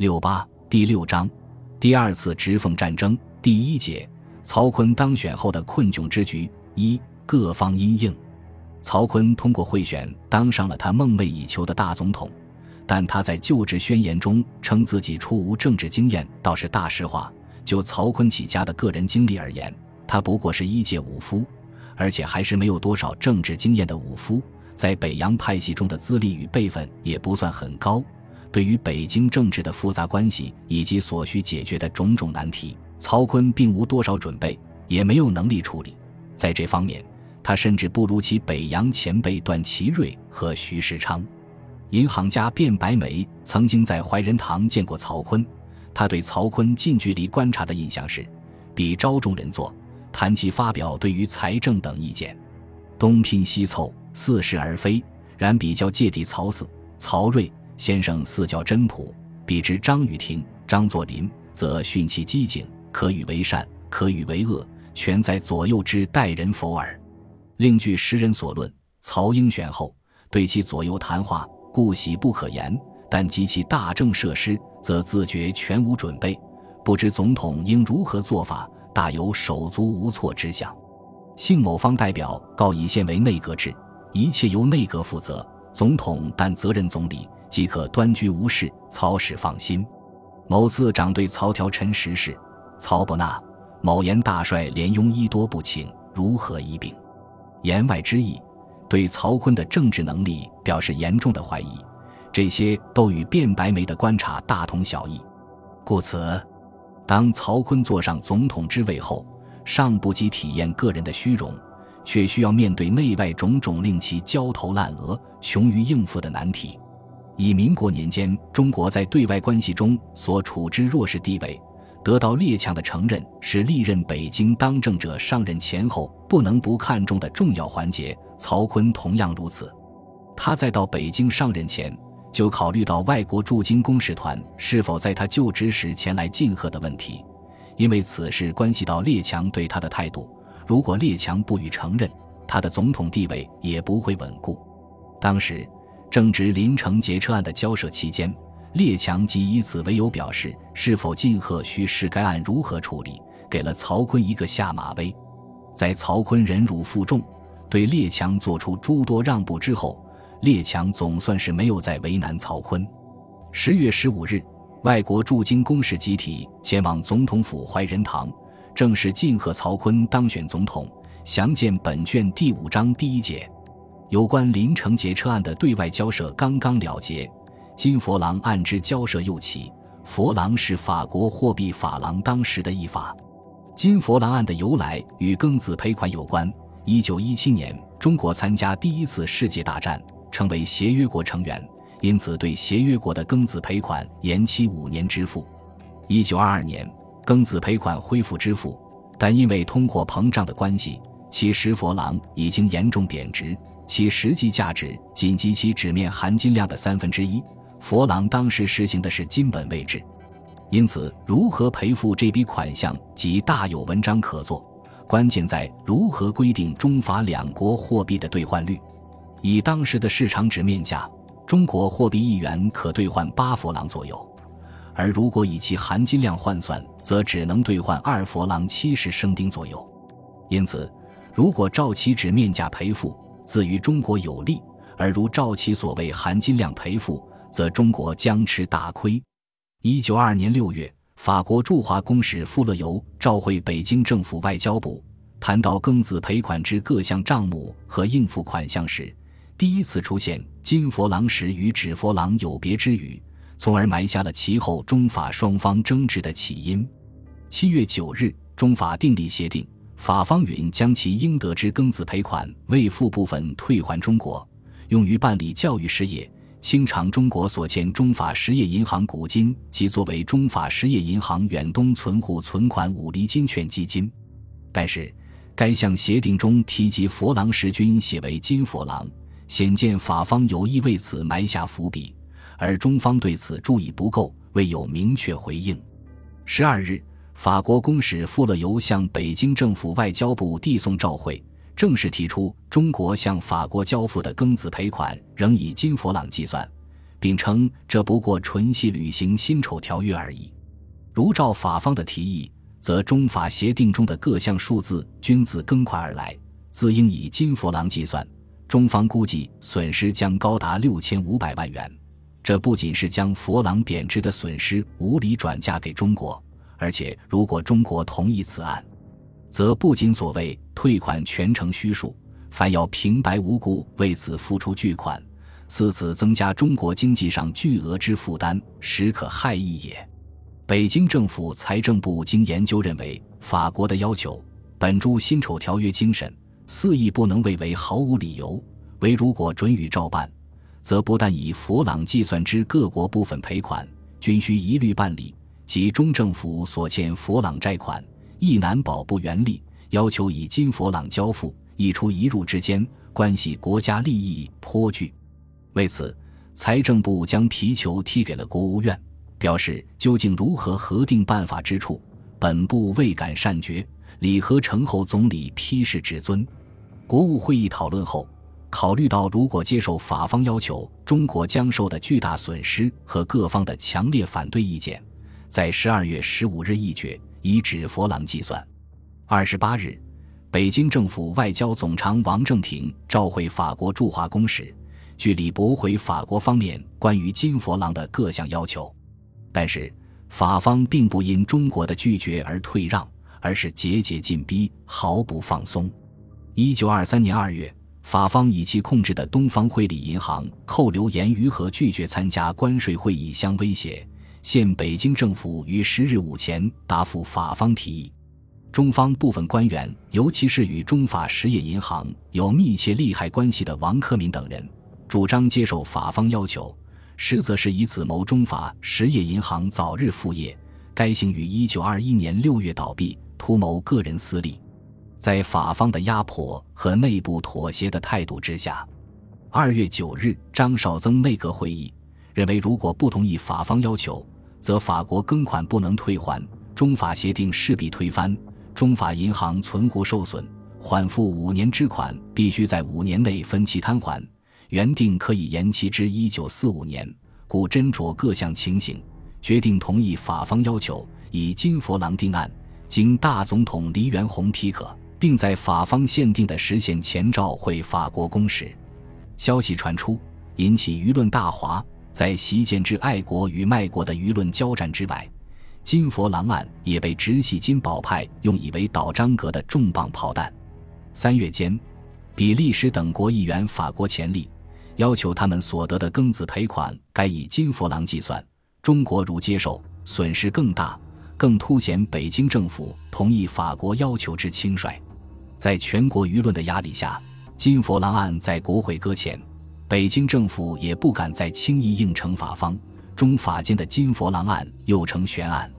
六八第六章，第二次直奉战争第一节，曹锟当选后的困窘之局一各方因应。曹锟通过贿选当上了他梦寐以求的大总统，但他在就职宣言中称自己初无政治经验，倒是大实话。就曹锟起家的个人经历而言，他不过是一介武夫，而且还是没有多少政治经验的武夫，在北洋派系中的资历与辈分也不算很高。对于北京政治的复杂关系以及所需解决的种种难题，曹锟并无多少准备，也没有能力处理。在这方面，他甚至不如其北洋前辈段祺瑞和徐世昌。银行家卞白眉曾经在怀仁堂见过曹锟，他对曹锟近距离观察的印象是，比招众人坐，谈其发表对于财政等意见，东拼西凑，似是而非。然比较芥蒂曹四、曹睿。先生似较真朴，比之张雨婷、张作霖，则训其机警，可与为善，可与为恶，全在左右之待人否耳。另据时人所论，曹英选后对其左右谈话，故喜不可言；但及其大政设施，则自觉全无准备，不知总统应如何做法，大有手足无措之象。幸某方代表告以现为内阁制，一切由内阁负责，总统但责任总理。即可端居无事，曹使放心。某次长对曹条陈时事，曹不纳。某言大帅连庸医多不请，如何医病？言外之意，对曹锟的政治能力表示严重的怀疑。这些都与卞白眉的观察大同小异。故此，当曹锟坐上总统之位后，尚不及体验个人的虚荣，却需要面对内外种种令其焦头烂额、穷于应付的难题。以民国年间中国在对外关系中所处之弱势地位，得到列强的承认，是历任北京当政者上任前后不能不看重的重要环节。曹锟同样如此。他在到北京上任前，就考虑到外国驻京公使团是否在他就职时前来进贺的问题，因为此事关系到列强对他的态度。如果列强不予承认，他的总统地位也不会稳固。当时。正值林城劫车案的交涉期间，列强即以此为由表示是否进贺需视该案如何处理，给了曹锟一个下马威。在曹锟忍辱负重，对列强做出诸多让步之后，列强总算是没有再为难曹锟。十月十五日，外国驻京公使集体前往总统府怀仁堂，正是晋贺曹锟当选总统。详见本卷第五章第一节。有关林承杰车案的对外交涉刚刚了结，金佛郎案之交涉又起。佛郎是法国货币法郎当时的译法。金佛郎案的由来与庚子赔款有关。一九一七年，中国参加第一次世界大战，成为协约国成员，因此对协约国的庚子赔款延期五年支付。一九二二年，庚子赔款恢复支付，但因为通货膨胀的关系，其十佛郎已经严重贬值。其实际价值仅及其纸面含金量的三分之一。佛郎当时实行的是金本位制，因此如何赔付这笔款项即大有文章可做。关键在如何规定中法两国货币的兑换率。以当时的市场纸面价，中国货币一元可兑换八佛郎左右；而如果以其含金量换算，则只能兑换二佛郎七十生丁左右。因此，如果照其纸面价赔付，自于中国有利，而如照其所谓含金量赔付，则中国将吃大亏。一九二年六月，法国驻华公使富勒尤召会北京政府外交部，谈到庚子赔款之各项账目和应付款项时，第一次出现“金佛郎时与纸佛郎有别”之语，从而埋下了其后中法双方争执的起因。七月九日，中法订立协定。法方允将其应得之庚子赔款未付部分退还中国，用于办理教育事业，清偿中国所欠中法实业银行股金及作为中法实业银行远东存户存款五厘金券基金。但是，该项协定中提及佛郎时均写为金佛郎，显见法方有意为此埋下伏笔，而中方对此注意不够，未有明确回应。十二日。法国公使富勒尤向北京政府外交部递送照会，正式提出中国向法国交付的庚子赔款仍以金佛郎计算，并称这不过纯系履行辛丑条约而已。如照法方的提议，则中法协定中的各项数字均自庚款而来，自应以金佛郎计算。中方估计损失将高达六千五百万元，这不仅是将佛郎贬值的损失无理转嫁给中国，而且如果中国同意此案，则不仅所谓退款全程虚数，反要平白无故为此付出巨款，似此增加中国经济上巨额之负担，实可害义也。北京政府财政部经研究认为，法国的要求本著辛丑条约精神。肆意不能为为毫无理由，唯如果准予照办，则不但以佛朗计算之各国部分赔款，均需一律办理；即中政府所欠佛朗债款，亦难保不原利，要求以金佛朗交付，一出一入之间，关系国家利益颇巨。为此，财政部将皮球踢给了国务院，表示究竟如何核定办法之处，本部未敢善决。李和成后总理批示至尊。国务会议讨论后，考虑到如果接受法方要求，中国将受的巨大损失和各方的强烈反对意见，在十二月十五日议决，以指佛郎计算。二十八日，北京政府外交总长王正廷召回法国驻华公使，据理驳回法国方面关于金佛郎的各项要求。但是，法方并不因中国的拒绝而退让，而是节节进逼，毫不放松。一九二三年二月，法方以其控制的东方汇理银行扣留严于和拒绝参加关税会议相威胁，现北京政府于十日午前答复法方提议。中方部分官员，尤其是与中法实业银行有密切利害关系的王克敏等人，主张接受法方要求，实则是以此谋中法实业银行早日复业。该行于一九二一年六月倒闭，图谋个人私利。在法方的压迫和内部妥协的态度之下，二月九日，张绍曾内阁会议认为，如果不同意法方要求，则法国庚款不能退还，中法协定势必推翻，中法银行存户受损，缓付五年之款必须在五年内分期摊还，原定可以延期至一九四五年，故斟酌各项情形，决定同意法方要求，以金佛郎定案，经大总统黎元洪批可。并在法方限定的时限前召回法国公使。消息传出，引起舆论大哗。在习建之爱国与卖国的舆论交战之外，金佛郎案也被直系金宝派用以为倒张阁的重磅炮弹。三月间，比利时等国议员法国前例，要求他们所得的庚子赔款该以金佛郎计算。中国如接受，损失更大，更凸显北京政府同意法国要求之轻率。在全国舆论的压力下，金佛郎案在国会搁浅，北京政府也不敢再轻易应承法方。中法间的金佛郎案又成悬案。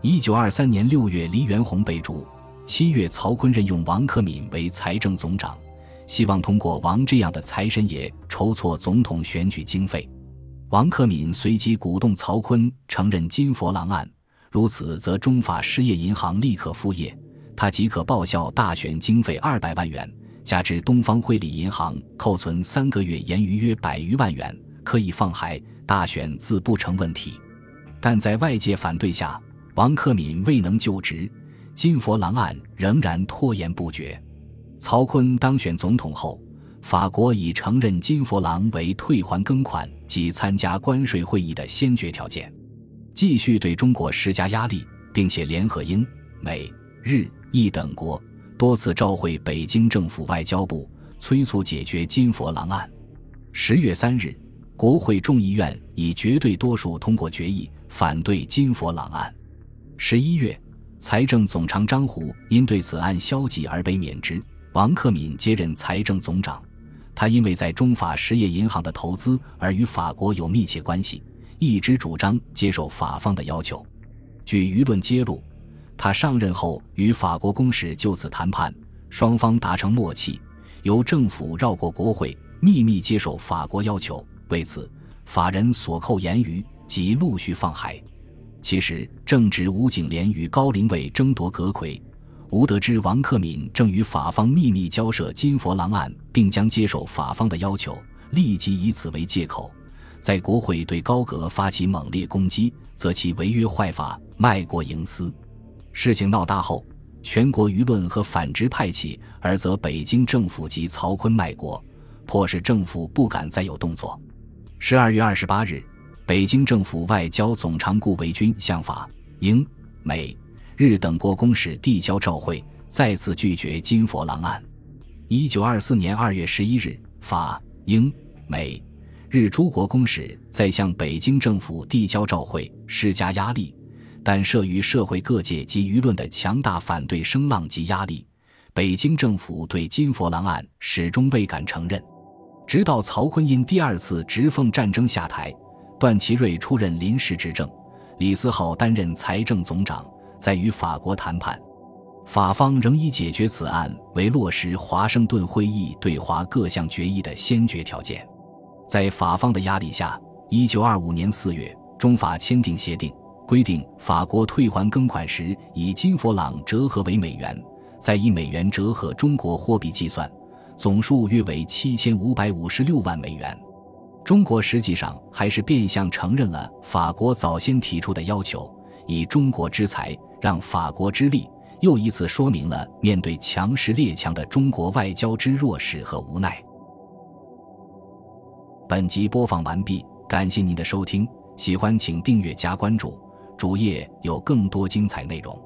一九二三年六月，黎元洪被逐；七月，曹锟任用王克敏为财政总长，希望通过王这样的财神爷筹措总统选举经费。王克敏随即鼓动曹锟承认金佛郎案，如此则中法失业银行立刻复业。他即可报销大选经费二百万元，加之东方汇理银行扣存三个月盈余约百余万元，可以放海，大选自不成问题。但在外界反对下，王克敏未能就职，金佛郎案仍然拖延不决。曹锟当选总统后，法国已承认金佛郎为退还庚款及参加关税会议的先决条件，继续对中国施加压力，并且联合英美日。意等国多次召回北京政府外交部，催促解决金佛郎案。十月三日，国会众议院以绝对多数通过决议，反对金佛郎案。十一月，财政总长张虎因对此案消极而被免职，王克敏接任财政总长。他因为在中法实业银行的投资而与法国有密切关系，一直主张接受法方的要求。据舆论揭露。他上任后与法国公使就此谈判，双方达成默契，由政府绕过国会，秘密接受法国要求。为此，法人所扣言语即陆续放海。其实，正值吴景莲与高林伟争夺阁魁，吴得知王克敏正与法方秘密交涉金佛郎案，并将接受法方的要求，立即以此为借口，在国会对高阁发起猛烈攻击，则其违约坏法，卖国营私。事情闹大后，全国舆论和反直派起，而则北京政府及曹锟卖国，迫使政府不敢再有动作。十二月二十八日，北京政府外交总长顾维钧向法、英、美、日等国公使递交照会，再次拒绝金佛郎案。一九二四年二月十一日，法、英、美。日诸国公使在向北京政府递交照会，施加压力，但慑于社会各界及舆论的强大反对声浪及压力，北京政府对金佛郎案始终未敢承认。直到曹锟因第二次直奉战争下台，段祺瑞出任临时执政，李思浩担任财政总长，在与法国谈判，法方仍以解决此案为落实华盛顿会议对华各项决议的先决条件。在法方的压力下，一九二五年四月，中法签订协定，规定法国退还庚款时以金佛郎折合为美元，再以美元折合中国货币计算，总数约为七千五百五十六万美元。中国实际上还是变相承认了法国早先提出的要求，以中国之财让法国之力，又一次说明了面对强势列强的中国外交之弱势和无奈。本集播放完毕，感谢您的收听，喜欢请订阅加关注，主页有更多精彩内容。